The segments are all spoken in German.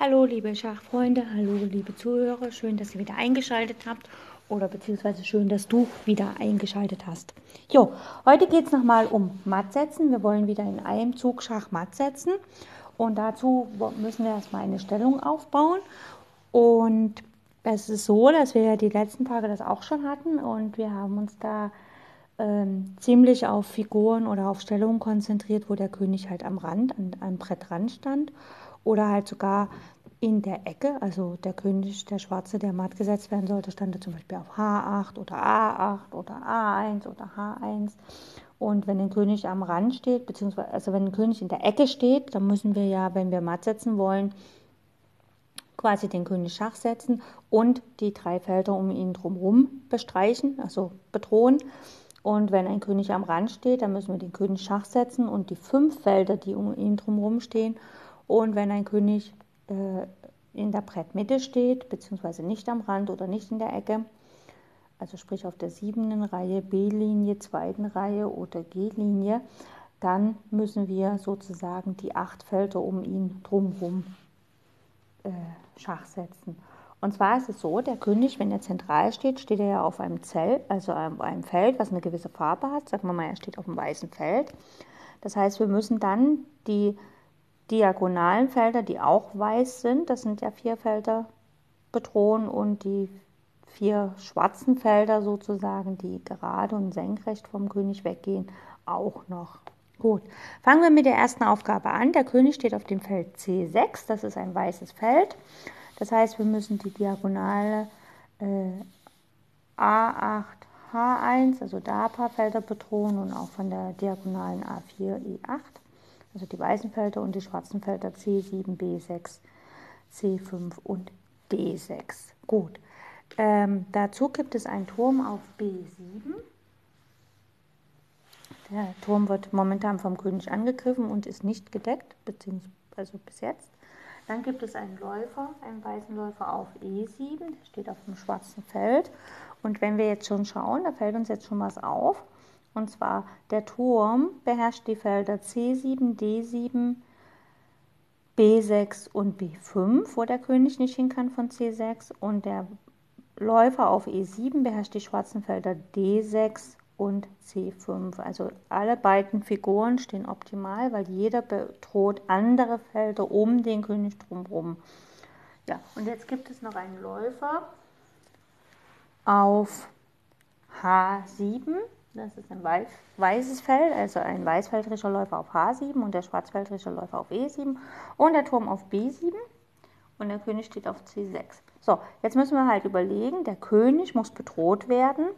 Hallo liebe Schachfreunde, hallo liebe Zuhörer, schön, dass ihr wieder eingeschaltet habt. Oder beziehungsweise schön, dass du wieder eingeschaltet hast. Jo, heute geht es nochmal um Mattsetzen. Wir wollen wieder in einem Zug Schach Matt setzen. Und dazu müssen wir erstmal eine Stellung aufbauen. Und es ist so, dass wir ja die letzten Tage das auch schon hatten. Und wir haben uns da ähm, ziemlich auf Figuren oder auf Stellungen konzentriert, wo der König halt am Rand, an einem Brettrand stand oder halt sogar in der Ecke, also der König, der Schwarze, der matt gesetzt werden sollte, stand da zum Beispiel auf H8 oder A8 oder A1 oder H1. Und wenn ein König am Rand steht, beziehungsweise also wenn ein König in der Ecke steht, dann müssen wir ja, wenn wir matt setzen wollen, quasi den König Schach setzen und die drei Felder um ihn drumherum bestreichen, also bedrohen. Und wenn ein König am Rand steht, dann müssen wir den König Schach setzen und die fünf Felder, die um ihn drumherum stehen, und wenn ein König äh, in der Brettmitte steht, beziehungsweise nicht am Rand oder nicht in der Ecke, also sprich auf der siebten Reihe, B-Linie, zweiten Reihe oder G-Linie, dann müssen wir sozusagen die acht Felder um ihn drumherum äh, Schach setzen. Und zwar ist es so, der König, wenn er zentral steht, steht er ja auf einem Zelt, also auf einem Feld, was eine gewisse Farbe hat. Sagen wir mal, er steht auf einem weißen Feld. Das heißt, wir müssen dann die diagonalen Felder, die auch weiß sind, das sind ja vier Felder bedrohen und die vier schwarzen Felder sozusagen, die gerade und senkrecht vom König weggehen, auch noch. Gut, fangen wir mit der ersten Aufgabe an. Der König steht auf dem Feld C6, das ist ein weißes Feld. Das heißt, wir müssen die Diagonale äh, A8, H1, also da ein paar Felder bedrohen und auch von der diagonalen A4, E8 also die weißen Felder und die schwarzen Felder C7, B6, C5 und D6. Gut. Ähm, dazu gibt es einen Turm auf B7. Der Turm wird momentan vom König angegriffen und ist nicht gedeckt, beziehungsweise also bis jetzt. Dann gibt es einen Läufer, einen weißen Läufer auf E7, der steht auf dem schwarzen Feld. Und wenn wir jetzt schon schauen, da fällt uns jetzt schon was auf. Und zwar der Turm beherrscht die Felder C7, D7, B6 und B5, wo der König nicht hin kann von C6. Und der Läufer auf E7 beherrscht die schwarzen Felder D6 und C5. Also alle beiden Figuren stehen optimal, weil jeder bedroht andere Felder um den König drumherum. Ja, und jetzt gibt es noch einen Läufer auf H7 das ist ein weiß, weißes Feld, also ein weißfeldrischer Läufer auf H7 und der schwarzfeldrische Läufer auf E7 und der Turm auf B7 und der König steht auf C6. So, jetzt müssen wir halt überlegen, der König muss bedroht werden,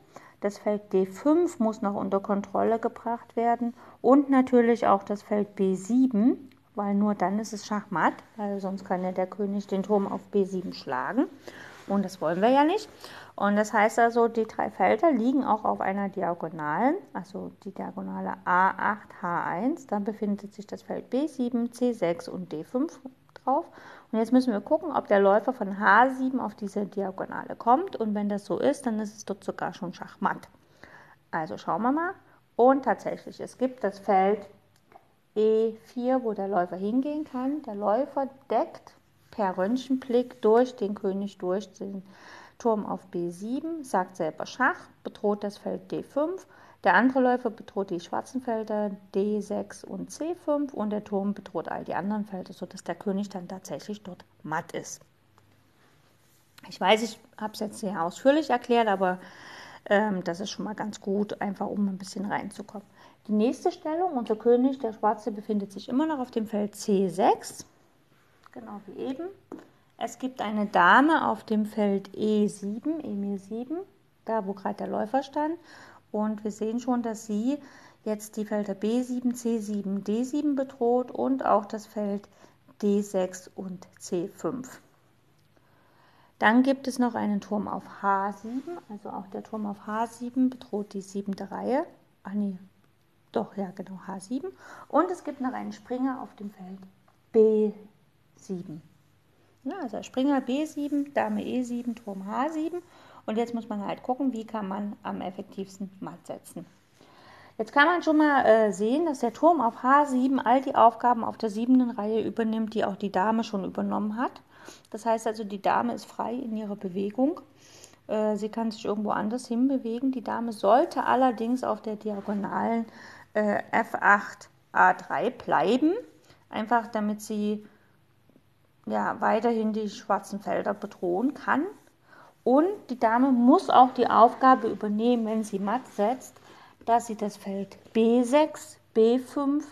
das Feld D5 muss noch unter Kontrolle gebracht werden und natürlich auch das Feld B7, weil nur dann ist es Schachmatt, weil sonst kann ja der König den Turm auf B7 schlagen und das wollen wir ja nicht. Und das heißt also, die drei Felder liegen auch auf einer Diagonalen, also die Diagonale A8, H1. Dann befindet sich das Feld B7, C6 und D5 drauf. Und jetzt müssen wir gucken, ob der Läufer von H7 auf diese Diagonale kommt. Und wenn das so ist, dann ist es dort sogar schon Schachmatt. Also schauen wir mal. Und tatsächlich, es gibt das Feld E4, wo der Läufer hingehen kann. Der Läufer deckt per Röntgenblick durch den König durch den Turm auf B7, sagt selber Schach, bedroht das Feld D5. Der andere Läufer bedroht die schwarzen Felder D6 und C5 und der Turm bedroht all die anderen Felder, sodass der König dann tatsächlich dort matt ist. Ich weiß, ich habe es jetzt sehr ausführlich erklärt, aber ähm, das ist schon mal ganz gut, einfach um ein bisschen reinzukommen. Die nächste Stellung, unser König, der Schwarze, befindet sich immer noch auf dem Feld C6, genau wie eben. Es gibt eine Dame auf dem Feld E7, Emil 7, da wo gerade der Läufer stand. Und wir sehen schon, dass sie jetzt die Felder B7, C7, D7 bedroht und auch das Feld D6 und C5. Dann gibt es noch einen Turm auf H7, also auch der Turm auf H7 bedroht die siebte Reihe. Ach nee, doch, ja genau, H7. Und es gibt noch einen Springer auf dem Feld B7. Ja, also Springer B7, Dame E7, Turm H7. Und jetzt muss man halt gucken, wie kann man am effektivsten matt setzen. Jetzt kann man schon mal äh, sehen, dass der Turm auf H7 all die Aufgaben auf der siebten Reihe übernimmt, die auch die Dame schon übernommen hat. Das heißt also, die Dame ist frei in ihrer Bewegung. Äh, sie kann sich irgendwo anders hinbewegen. Die Dame sollte allerdings auf der diagonalen äh, F8 A3 bleiben, einfach damit sie ja, weiterhin die schwarzen Felder bedrohen kann. Und die Dame muss auch die Aufgabe übernehmen, wenn sie matt setzt, dass sie das Feld B6, B5,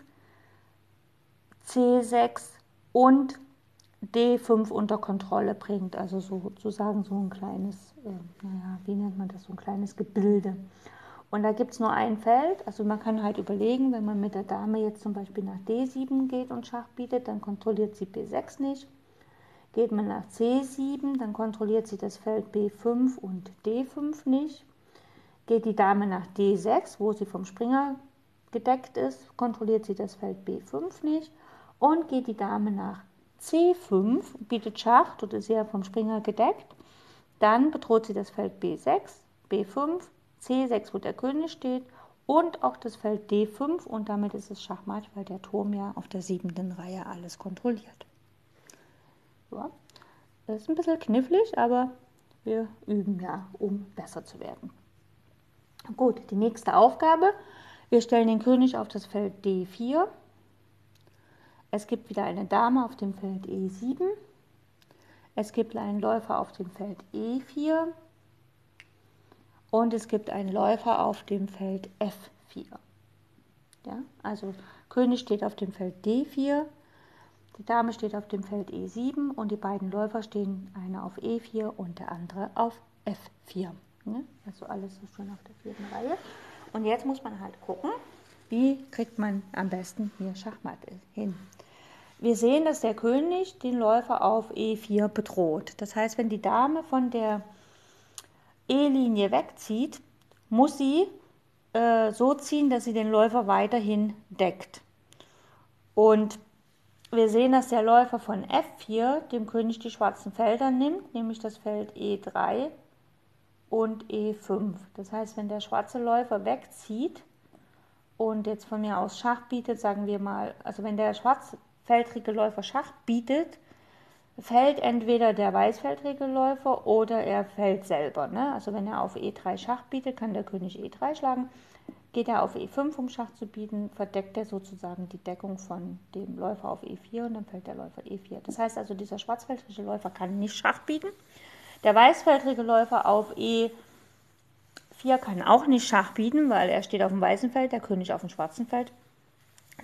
C6 und D5 unter Kontrolle bringt. Also sozusagen so ein kleines, äh, naja, wie nennt man das, so ein kleines Gebilde. Und da gibt es nur ein Feld. Also man kann halt überlegen, wenn man mit der Dame jetzt zum Beispiel nach D7 geht und Schach bietet, dann kontrolliert sie B6 nicht. Geht man nach C7, dann kontrolliert sie das Feld B5 und D5 nicht. Geht die Dame nach D6, wo sie vom Springer gedeckt ist, kontrolliert sie das Feld B5 nicht. Und geht die Dame nach C5, bietet Schach, dort ist sie ja vom Springer gedeckt, dann bedroht sie das Feld B6, B5, C6, wo der König steht und auch das Feld D5 und damit ist es Schachmatt, weil der Turm ja auf der siebten Reihe alles kontrolliert. Ja, das ist ein bisschen knifflig, aber wir üben ja, um besser zu werden. Gut, die nächste Aufgabe. Wir stellen den König auf das Feld D4. Es gibt wieder eine Dame auf dem Feld E7. Es gibt einen Läufer auf dem Feld E4. Und es gibt einen Läufer auf dem Feld F4. Ja, also König steht auf dem Feld D4, die Dame steht auf dem Feld E7 und die beiden Läufer stehen, einer auf E4 und der andere auf F4. Ne? Also alles so schön auf der vierten Reihe. Und jetzt muss man halt gucken, wie kriegt man am besten hier Schachmatt hin. Wir sehen, dass der König den Läufer auf E4 bedroht. Das heißt, wenn die Dame von der E-Linie wegzieht, muss sie äh, so ziehen, dass sie den Läufer weiterhin deckt. Und wir sehen, dass der Läufer von F4 dem König die schwarzen Felder nimmt, nämlich das Feld E3 und E5. Das heißt, wenn der schwarze Läufer wegzieht und jetzt von mir aus Schach bietet, sagen wir mal, also wenn der schwarzfeldrige Läufer Schach bietet, fällt entweder der weißfeldrige Läufer oder er fällt selber. Ne? Also wenn er auf E3 Schach bietet, kann der König E3 schlagen. Geht er auf E5, um Schach zu bieten, verdeckt er sozusagen die Deckung von dem Läufer auf E4 und dann fällt der Läufer E4. Das heißt also, dieser schwarzfeldrige Läufer kann nicht Schach bieten. Der weißfeldrige Läufer auf E4 kann auch nicht Schach bieten, weil er steht auf dem weißen Feld, der König auf dem schwarzen Feld.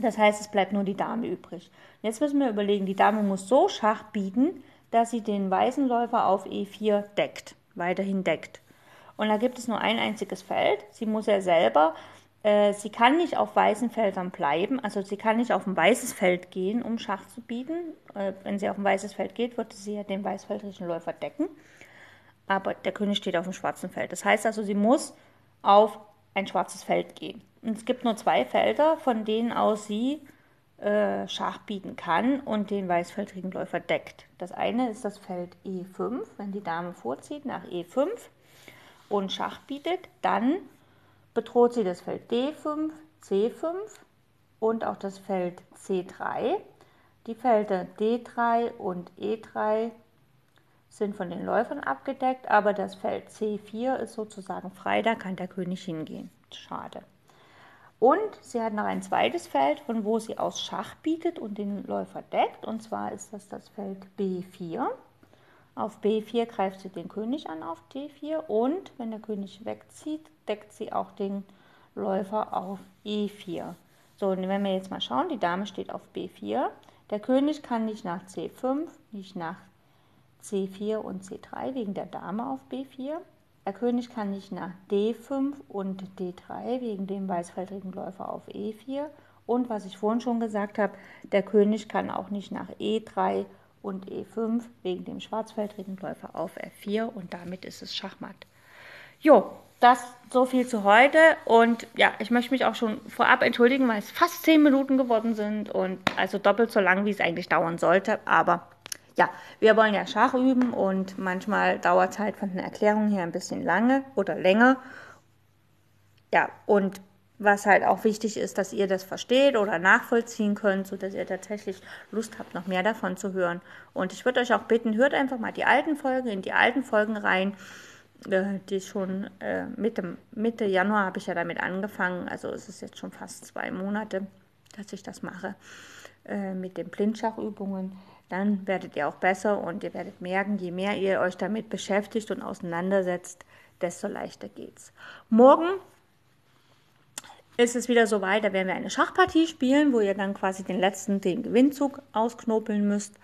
Das heißt, es bleibt nur die Dame übrig. Jetzt müssen wir überlegen, die Dame muss so Schach bieten, dass sie den weißen Läufer auf E4 deckt, weiterhin deckt. Und da gibt es nur ein einziges Feld. Sie muss ja selber äh, sie kann nicht auf weißen Feldern bleiben, also sie kann nicht auf ein weißes Feld gehen, um Schach zu bieten. Äh, wenn sie auf ein weißes Feld geht, würde sie ja den weißfeldrigen Läufer decken. Aber der König steht auf dem schwarzen Feld. Das heißt also, sie muss auf ein schwarzes Feld gehen. Und es gibt nur zwei Felder, von denen aus sie äh, Schach bieten kann und den weißfeldrigen Läufer deckt. Das eine ist das Feld E5, wenn die Dame vorzieht nach E5 und Schach bietet, dann bedroht sie das Feld D5, C5 und auch das Feld C3. Die Felder D3 und E3 sind von den Läufern abgedeckt, aber das Feld C4 ist sozusagen frei, da kann der König hingehen. Schade. Und sie hat noch ein zweites Feld, von wo sie aus Schach bietet und den Läufer deckt, und zwar ist das das Feld B4. Auf B4 greift sie den König an auf D4 und wenn der König wegzieht, deckt sie auch den Läufer auf E4. So, und wenn wir jetzt mal schauen, die Dame steht auf B4. Der König kann nicht nach C5, nicht nach C4 und C3 wegen der Dame auf B4. Der König kann nicht nach D5 und D3 wegen dem weißfeldrigen Läufer auf E4. Und was ich vorhin schon gesagt habe, der König kann auch nicht nach E3 und E5 wegen dem schwarzfeldrigen Läufer auf F4 und damit ist es Schachmatt. Jo, das so viel zu heute und ja, ich möchte mich auch schon vorab entschuldigen, weil es fast zehn Minuten geworden sind und also doppelt so lang, wie es eigentlich dauern sollte, aber ja, wir wollen ja Schach üben und manchmal dauert es halt von den Erklärungen her ein bisschen lange oder länger. Ja, und was halt auch wichtig ist, dass ihr das versteht oder nachvollziehen könnt, sodass ihr tatsächlich Lust habt, noch mehr davon zu hören. Und ich würde euch auch bitten, hört einfach mal die alten Folgen, in die alten Folgen rein, äh, die schon äh, Mitte, Mitte Januar habe ich ja damit angefangen, also es ist jetzt schon fast zwei Monate, dass ich das mache äh, mit den Blindschachübungen. Dann werdet ihr auch besser und ihr werdet merken, je mehr ihr euch damit beschäftigt und auseinandersetzt, desto leichter geht's. Morgen ist es wieder so weit, da werden wir eine Schachpartie spielen, wo ihr dann quasi den letzten, den Gewinnzug ausknobeln müsst.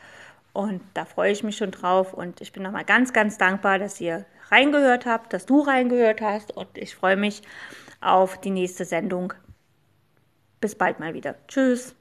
Und da freue ich mich schon drauf und ich bin nochmal ganz, ganz dankbar, dass ihr reingehört habt, dass du reingehört hast und ich freue mich auf die nächste Sendung. Bis bald mal wieder. Tschüss.